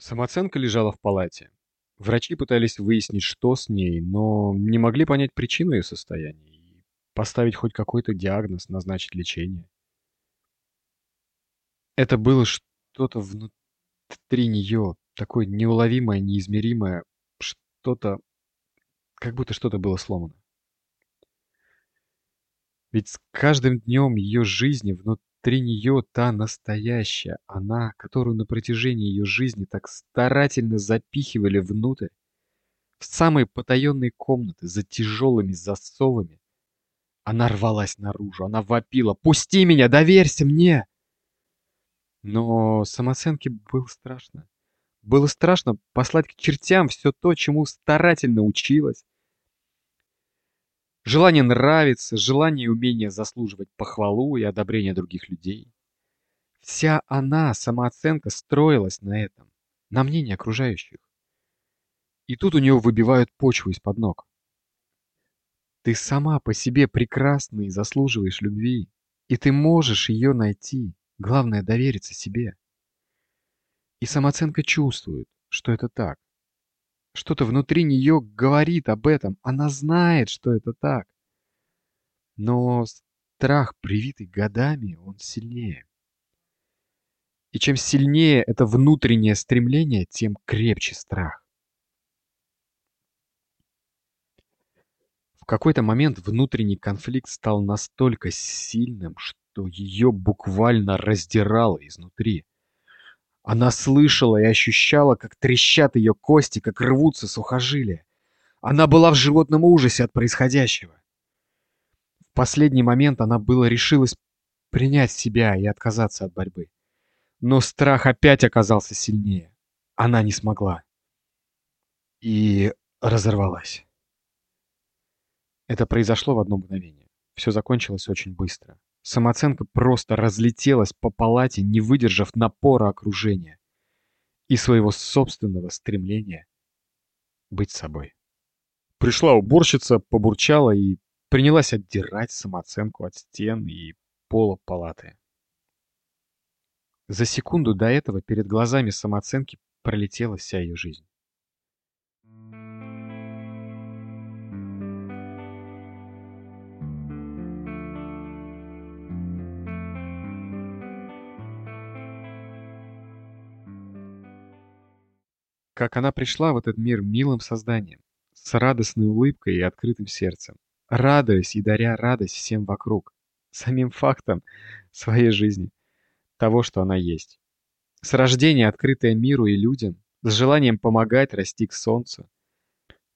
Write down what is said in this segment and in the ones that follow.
Самооценка лежала в палате. Врачи пытались выяснить, что с ней, но не могли понять причину ее состояния и поставить хоть какой-то диагноз, назначить лечение. Это было что-то внутри нее, такое неуловимое, неизмеримое, что-то, как будто что-то было сломано. Ведь с каждым днем ее жизни внутри Внутри нее та настоящая, она, которую на протяжении ее жизни так старательно запихивали внутрь, в самые потаенные комнаты за тяжелыми засовами. Она рвалась наружу, она вопила «Пусти меня, доверься мне!» Но самооценке было страшно. Было страшно послать к чертям все то, чему старательно училась, Желание нравиться, желание и умение заслуживать похвалу и одобрение других людей. Вся она, самооценка, строилась на этом, на мнении окружающих. И тут у нее выбивают почву из-под ног. Ты сама по себе прекрасна и заслуживаешь любви. И ты можешь ее найти. Главное довериться себе. И самооценка чувствует, что это так. Что-то внутри нее говорит об этом. Она знает, что это так. Но страх, привитый годами, он сильнее. И чем сильнее это внутреннее стремление, тем крепче страх. В какой-то момент внутренний конфликт стал настолько сильным, что ее буквально раздирало изнутри. Она слышала и ощущала, как трещат ее кости, как рвутся сухожилия. Она была в животном ужасе от происходящего. В последний момент она было решилась принять себя и отказаться от борьбы. Но страх опять оказался сильнее. Она не смогла. И разорвалась. Это произошло в одно мгновение. Все закончилось очень быстро. Самооценка просто разлетелась по палате, не выдержав напора окружения и своего собственного стремления быть собой. Пришла уборщица, побурчала и принялась отдирать самооценку от стен и пола палаты. За секунду до этого перед глазами самооценки пролетела вся ее жизнь. Как она пришла в этот мир милым созданием, с радостной улыбкой и открытым сердцем, радуясь и даря радость всем вокруг, самим фактом своей жизни, того, что она есть. С рождения открытая миру и людям, с желанием помогать расти к солнцу,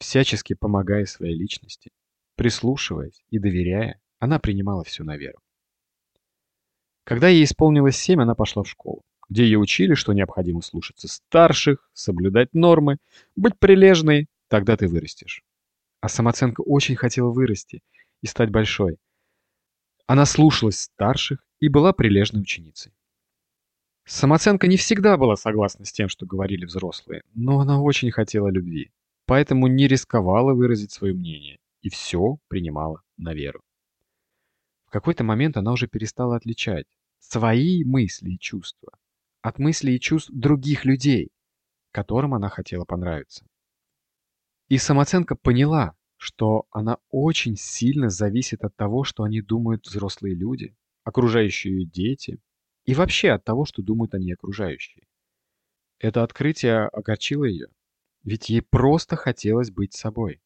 всячески помогая своей личности, прислушиваясь и доверяя, она принимала все на веру. Когда ей исполнилось семь, она пошла в школу где ее учили, что необходимо слушаться старших, соблюдать нормы, быть прилежной, тогда ты вырастешь. А самооценка очень хотела вырасти и стать большой. Она слушалась старших и была прилежной ученицей. Самооценка не всегда была согласна с тем, что говорили взрослые, но она очень хотела любви, поэтому не рисковала выразить свое мнение и все принимала на веру. В какой-то момент она уже перестала отличать свои мысли и чувства от мыслей и чувств других людей, которым она хотела понравиться. И самооценка поняла, что она очень сильно зависит от того, что они думают взрослые люди, окружающие дети, и вообще от того, что думают они окружающие. Это открытие огорчило ее, ведь ей просто хотелось быть собой.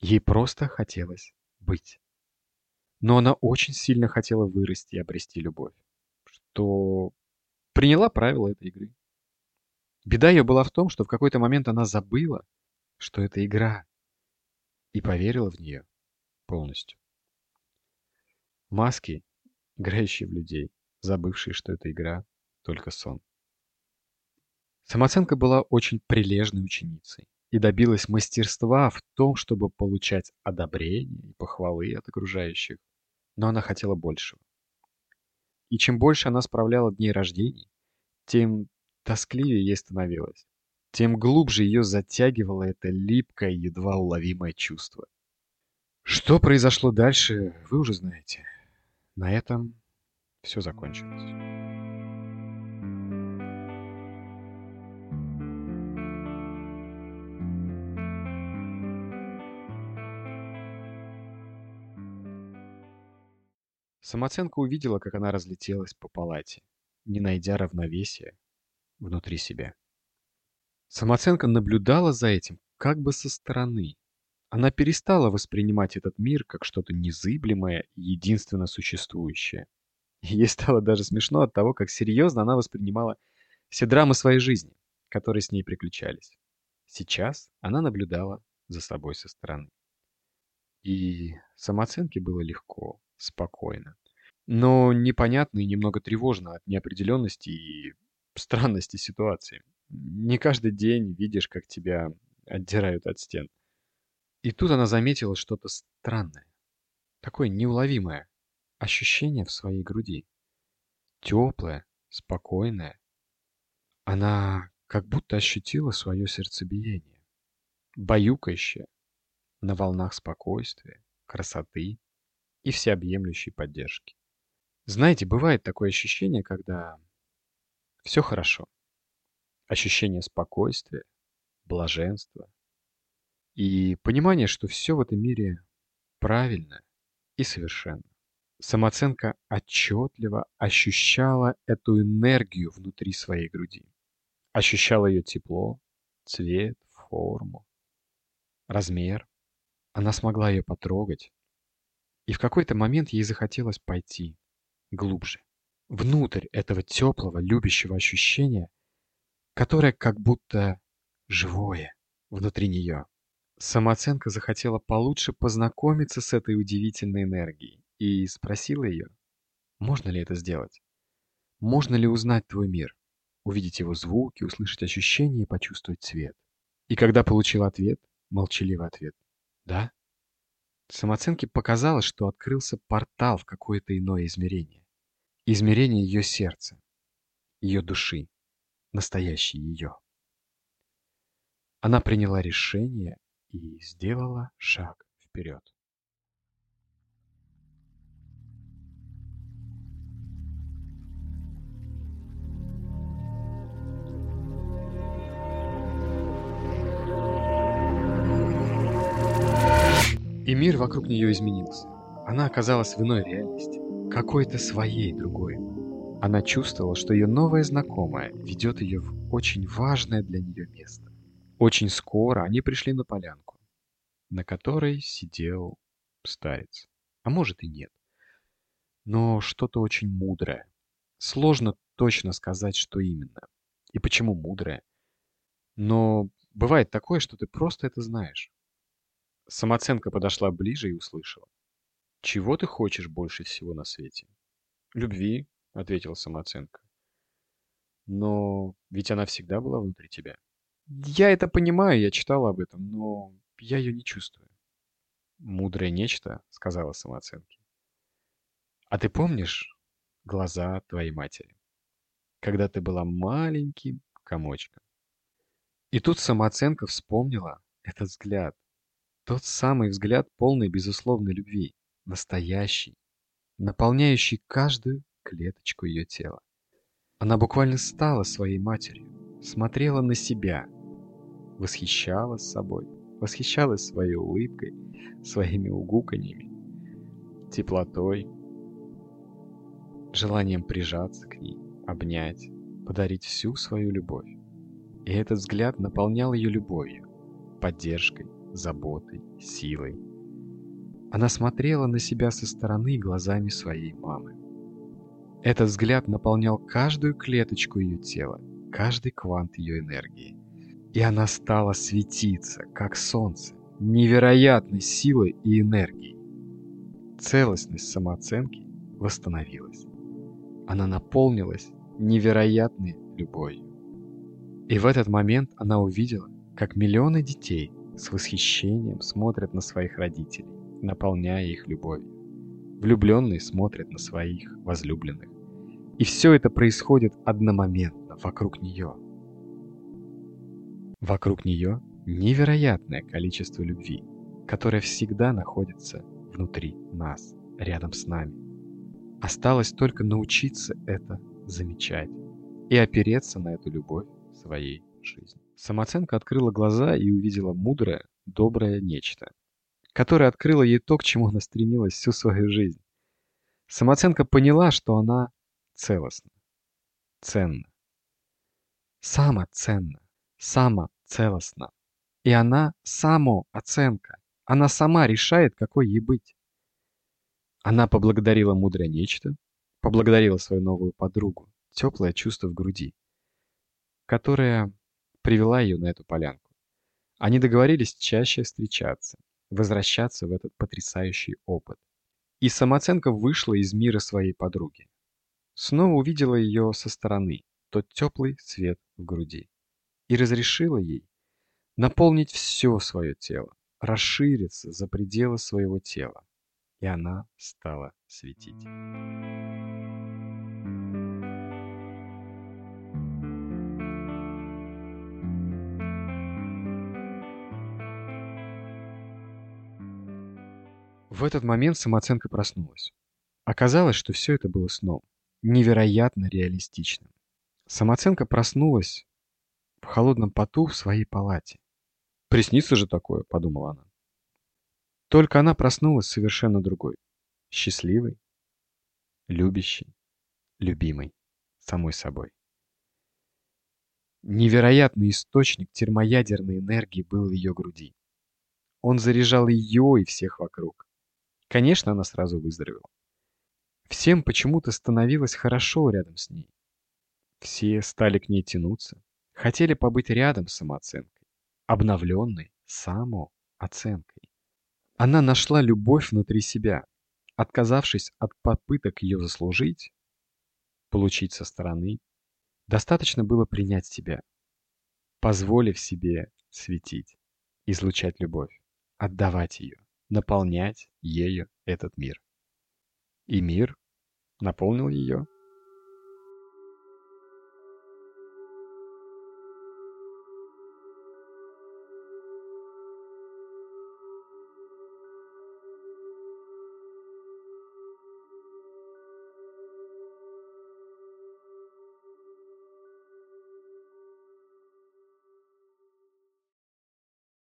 Ей просто хотелось быть. Но она очень сильно хотела вырасти и обрести любовь, что приняла правила этой игры. Беда ее была в том, что в какой-то момент она забыла, что это игра, и поверила в нее полностью. Маски, играющие в людей, забывшие, что это игра, только сон. Самооценка была очень прилежной ученицей и добилась мастерства в том, чтобы получать одобрение и похвалы от окружающих, но она хотела большего. И чем больше она справляла дней рождений, тем тоскливее ей становилось. Тем глубже ее затягивало это липкое, едва уловимое чувство. Что произошло дальше, вы уже знаете. На этом все закончилось. Самооценка увидела, как она разлетелась по палате, не найдя равновесия внутри себя. Самооценка наблюдала за этим как бы со стороны. Она перестала воспринимать этот мир как что-то незыблемое и единственно существующее. Ей стало даже смешно от того, как серьезно она воспринимала все драмы своей жизни, которые с ней приключались. Сейчас она наблюдала за собой со стороны. И самооценке было легко, спокойно. Но непонятно и немного тревожно от неопределенности и странности ситуации. Не каждый день видишь, как тебя отдирают от стен. И тут она заметила что-то странное. Такое неуловимое ощущение в своей груди. Теплое, спокойное. Она как будто ощутила свое сердцебиение. Баюкающее, на волнах спокойствия, красоты и всеобъемлющей поддержки. Знаете, бывает такое ощущение, когда все хорошо. Ощущение спокойствия, блаженства и понимание, что все в этом мире правильно и совершенно. Самооценка отчетливо ощущала эту энергию внутри своей груди. Ощущала ее тепло, цвет, форму, размер. Она смогла ее потрогать. И в какой-то момент ей захотелось пойти глубже, внутрь этого теплого, любящего ощущения, которое как будто живое внутри нее. Самооценка захотела получше познакомиться с этой удивительной энергией и спросила ее, можно ли это сделать? Можно ли узнать твой мир, увидеть его звуки, услышать ощущения и почувствовать цвет? И когда получил ответ, молчаливый ответ «да», самооценке показалось, что открылся портал в какое-то иное измерение. Измерение ее сердца, ее души, настоящей ее. Она приняла решение и сделала шаг вперед. И мир вокруг нее изменился. Она оказалась в иной реальности, какой-то своей другой. Она чувствовала, что ее новая знакомая ведет ее в очень важное для нее место. Очень скоро они пришли на полянку, на которой сидел старец. А может и нет. Но что-то очень мудрое. Сложно точно сказать, что именно. И почему мудрое. Но бывает такое, что ты просто это знаешь. Самооценка подошла ближе и услышала. «Чего ты хочешь больше всего на свете?» «Любви», — ответила самооценка. «Но ведь она всегда была внутри тебя». «Я это понимаю, я читала об этом, но я ее не чувствую». «Мудрое нечто», — сказала самооценка. «А ты помнишь глаза твоей матери, когда ты была маленьким комочком?» И тут самооценка вспомнила этот взгляд, тот самый взгляд полный безусловной любви, настоящий, наполняющий каждую клеточку ее тела. Она буквально стала своей матерью, смотрела на себя, восхищалась собой, восхищалась своей улыбкой, своими угуканьями, теплотой, желанием прижаться к ней, обнять, подарить всю свою любовь. И этот взгляд наполнял ее любовью, поддержкой, заботой, силой. Она смотрела на себя со стороны глазами своей мамы. Этот взгляд наполнял каждую клеточку ее тела, каждый квант ее энергии. И она стала светиться, как солнце, невероятной силой и энергией. Целостность самооценки восстановилась. Она наполнилась невероятной любовью. И в этот момент она увидела, как миллионы детей с восхищением смотрят на своих родителей, наполняя их любовью. Влюбленные смотрят на своих возлюбленных. И все это происходит одномоментно вокруг нее. Вокруг нее невероятное количество любви, которое всегда находится внутри нас, рядом с нами. Осталось только научиться это замечать и опереться на эту любовь своей жизни. Самооценка открыла глаза и увидела мудрое, доброе нечто, которое открыло ей то, к чему она стремилась всю свою жизнь. Самооценка поняла, что она целостна, ценна, самоценна, самоцелостна. И она самооценка. Она сама решает, какой ей быть. Она поблагодарила мудрое нечто, поблагодарила свою новую подругу, теплое чувство в груди, которое привела ее на эту полянку. Они договорились чаще встречаться, возвращаться в этот потрясающий опыт. И самооценка вышла из мира своей подруги. Снова увидела ее со стороны, тот теплый свет в груди. И разрешила ей наполнить все свое тело, расшириться за пределы своего тела. И она стала светить. В этот момент самооценка проснулась. Оказалось, что все это было сном, невероятно реалистичным. Самооценка проснулась в холодном поту в своей палате. «Приснится же такое», — подумала она. Только она проснулась совершенно другой. Счастливой, любящей, любимой, самой собой. Невероятный источник термоядерной энергии был в ее груди. Он заряжал ее и всех вокруг. Конечно, она сразу выздоровела. Всем почему-то становилось хорошо рядом с ней. Все стали к ней тянуться, хотели побыть рядом с самооценкой, обновленной самооценкой. Она нашла любовь внутри себя, отказавшись от попыток ее заслужить, получить со стороны. Достаточно было принять себя, позволив себе светить, излучать любовь, отдавать ее наполнять ею этот мир. И мир наполнил ее